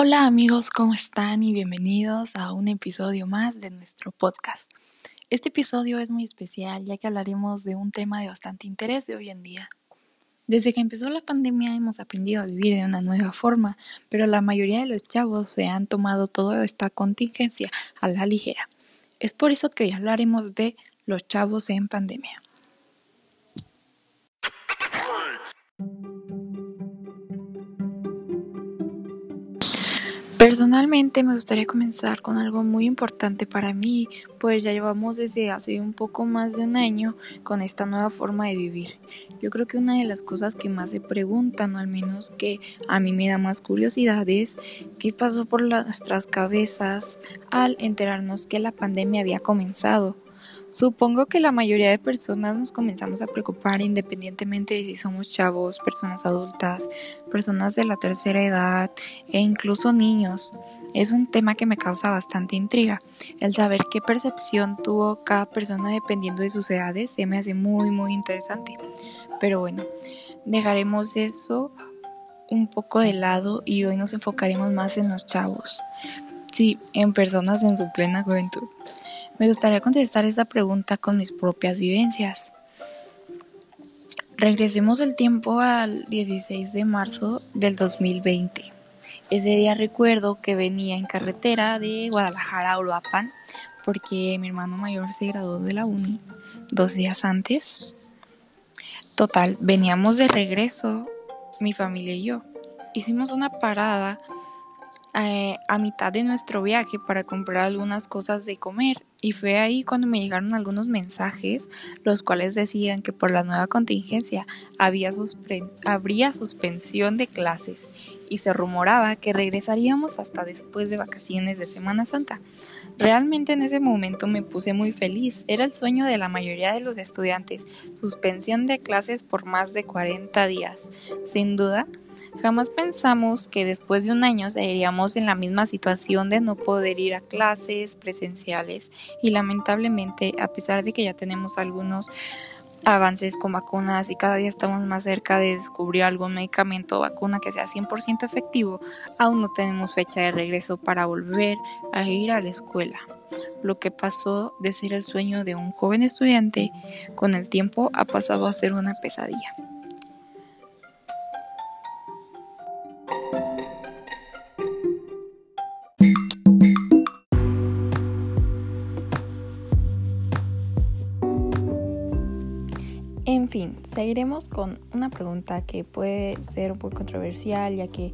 Hola amigos, ¿cómo están? Y bienvenidos a un episodio más de nuestro podcast. Este episodio es muy especial ya que hablaremos de un tema de bastante interés de hoy en día. Desde que empezó la pandemia hemos aprendido a vivir de una nueva forma, pero la mayoría de los chavos se han tomado toda esta contingencia a la ligera. Es por eso que hoy hablaremos de los chavos en pandemia. Personalmente me gustaría comenzar con algo muy importante para mí, pues ya llevamos desde hace un poco más de un año con esta nueva forma de vivir. Yo creo que una de las cosas que más se preguntan, o al menos que a mí me da más curiosidad, es qué pasó por nuestras cabezas al enterarnos que la pandemia había comenzado. Supongo que la mayoría de personas nos comenzamos a preocupar independientemente de si somos chavos, personas adultas, personas de la tercera edad e incluso niños. Es un tema que me causa bastante intriga. El saber qué percepción tuvo cada persona dependiendo de sus edades se me hace muy muy interesante. Pero bueno, dejaremos eso un poco de lado y hoy nos enfocaremos más en los chavos. Sí, en personas en su plena juventud. Me gustaría contestar esta pregunta con mis propias vivencias. Regresemos el tiempo al 16 de marzo del 2020. Ese día recuerdo que venía en carretera de Guadalajara a Uruapan porque mi hermano mayor se graduó de la uni dos días antes. Total, veníamos de regreso, mi familia y yo. Hicimos una parada eh, a mitad de nuestro viaje para comprar algunas cosas de comer y fue ahí cuando me llegaron algunos mensajes, los cuales decían que por la nueva contingencia había habría suspensión de clases y se rumoraba que regresaríamos hasta después de vacaciones de Semana Santa. Realmente en ese momento me puse muy feliz, era el sueño de la mayoría de los estudiantes, suspensión de clases por más de 40 días. Sin duda, Jamás pensamos que después de un año seguiríamos en la misma situación de no poder ir a clases presenciales y lamentablemente, a pesar de que ya tenemos algunos avances con vacunas y cada día estamos más cerca de descubrir algún medicamento o vacuna que sea 100% efectivo, aún no tenemos fecha de regreso para volver a ir a la escuela. Lo que pasó de ser el sueño de un joven estudiante con el tiempo ha pasado a ser una pesadilla. Seguiremos con una pregunta que puede ser un poco controversial, ya que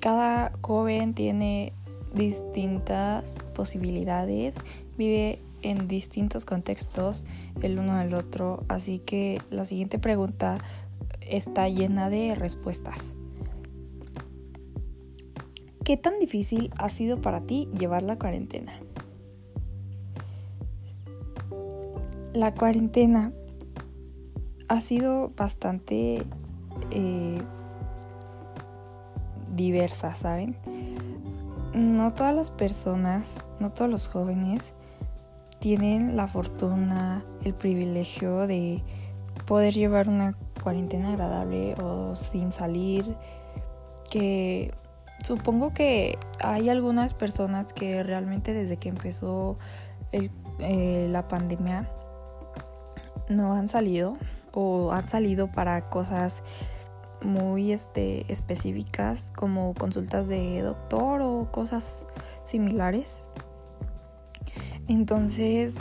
cada joven tiene distintas posibilidades, vive en distintos contextos el uno del otro, así que la siguiente pregunta está llena de respuestas. ¿Qué tan difícil ha sido para ti llevar la cuarentena? La cuarentena ha sido bastante eh, diversa, ¿saben? No todas las personas, no todos los jóvenes tienen la fortuna, el privilegio de poder llevar una cuarentena agradable o sin salir, que supongo que hay algunas personas que realmente desde que empezó eh, la pandemia no han salido o han salido para cosas muy este, específicas como consultas de doctor o cosas similares. Entonces,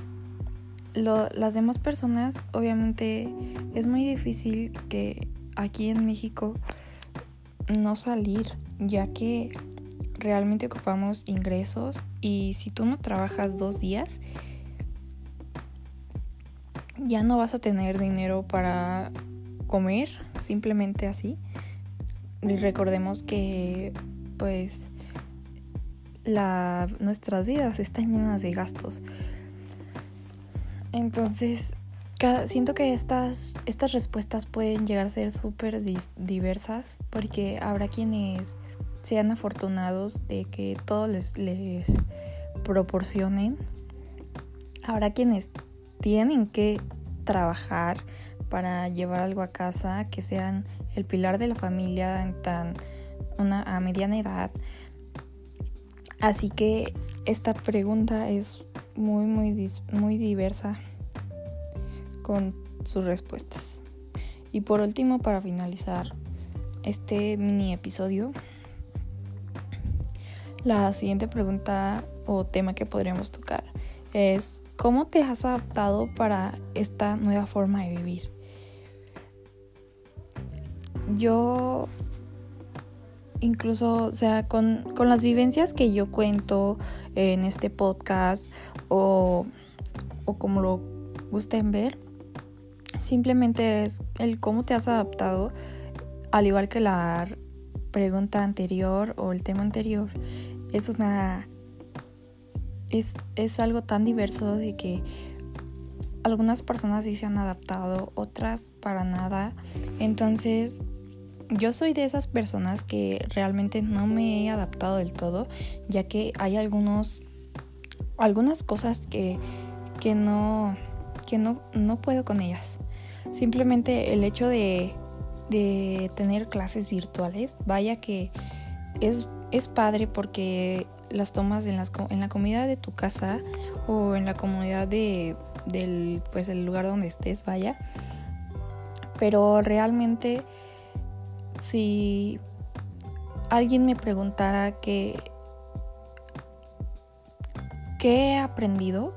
las demás personas, obviamente, es muy difícil que aquí en México no salir, ya que realmente ocupamos ingresos y si tú no trabajas dos días, ya no vas a tener dinero para comer, simplemente así. Y recordemos que pues nuestras vidas están llenas de gastos. Entonces, siento que estas, estas respuestas pueden llegar a ser súper diversas porque habrá quienes sean afortunados de que todo les, les proporcionen. Habrá quienes tienen que trabajar para llevar algo a casa, que sean el pilar de la familia tan una a mediana edad Así que esta pregunta es muy, muy, muy diversa con sus respuestas. Y por último, para finalizar este mini episodio, la siguiente pregunta o tema que podríamos tocar es ¿cómo te has adaptado para esta nueva forma de vivir? Yo incluso, o sea, con, con las vivencias que yo cuento en este podcast o, o como lo gusten ver, simplemente es el cómo te has adaptado, al igual que la pregunta anterior o el tema anterior, es una... Es, es algo tan diverso de que algunas personas sí se han adaptado, otras para nada. Entonces, yo soy de esas personas que realmente no me he adaptado del todo, ya que hay algunos algunas cosas que, que no que no, no puedo con ellas. Simplemente el hecho de, de tener clases virtuales, vaya que es, es padre porque las tomas en, la comida de tu casa o en la comunidad de, del pues, el lugar donde estés, vaya. Pero realmente si alguien me preguntara que qué he aprendido,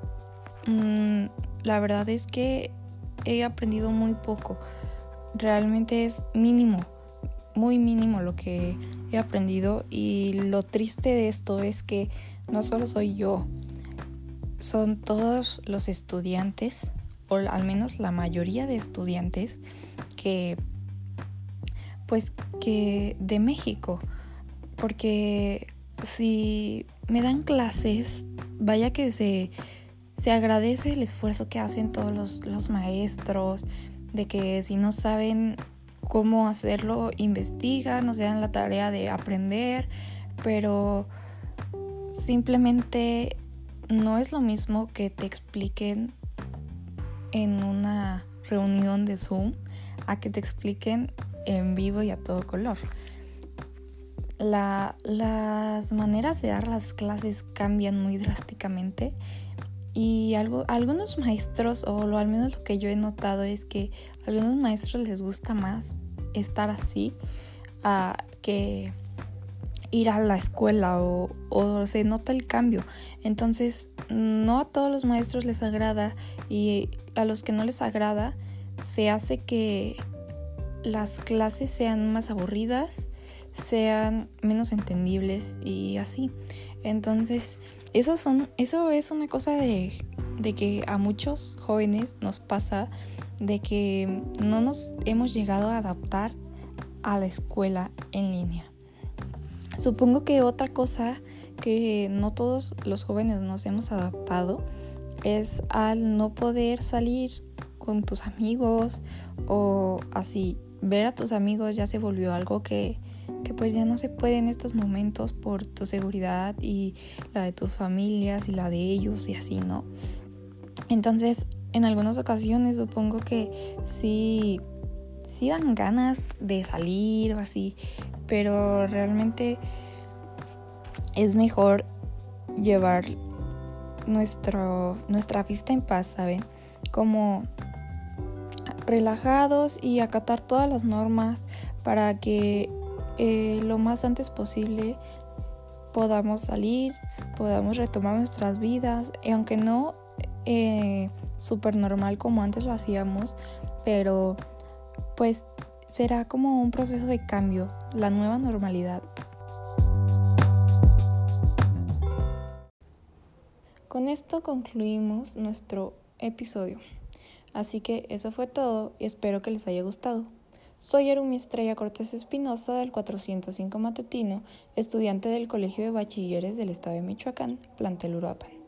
mm, la verdad es que he aprendido muy poco. Realmente es mínimo, muy mínimo lo que he aprendido y lo triste de esto es que no solo soy yo, son todos los estudiantes, o al menos la mayoría de estudiantes que pues que de México, porque si me dan clases, vaya que se, se agradece el esfuerzo que hacen todos los, los maestros, de que si no saben cómo hacerlo, investigan, o sea, la tarea de aprender, pero simplemente no es lo mismo que te expliquen en una reunión de Zoom a que te expliquen en vivo y a todo color. las maneras de dar las clases cambian muy drásticamente y algo, algunos maestros, o lo, al menos lo que yo he notado es que a algunos maestros les gusta más estar así que ir a la escuela o, o, se nota el cambio. Entonces, no a todos los maestros les agrada y a los que no les agrada se hace que las clases sean más aburridas, sean menos entendibles y así. Entonces, eso, son, eso es una cosa de, de que a muchos jóvenes nos pasa de que no nos hemos llegado a adaptar a la escuela en línea. Supongo que otra cosa que no todos los jóvenes nos hemos adaptado es al no poder salir con tus amigos o así ver a tus amigos ya se volvió algo que, pues ya no se puede en estos momentos por tu seguridad y la de tus familias y la de ellos y así, ¿no? Entonces, en algunas ocasiones supongo que sí, sí dan ganas de salir o así, pero realmente es mejor llevar nuestro, nuestra vista en paz, ¿saben? Como relajados y acatar todas las normas para que eh, lo más antes posible podamos salir, podamos retomar nuestras vidas, y aunque no eh, súper normal como antes lo hacíamos, pero pues será como un proceso de cambio, la nueva normalidad. Con esto concluimos nuestro episodio. Así que eso fue todo y espero que les haya gustado. Soy Arumi Estrella Cortés Espinosa del 405 Matutino, estudiante del Colegio de Bachilleres del Estado de Michoacán, plantel Uruapan.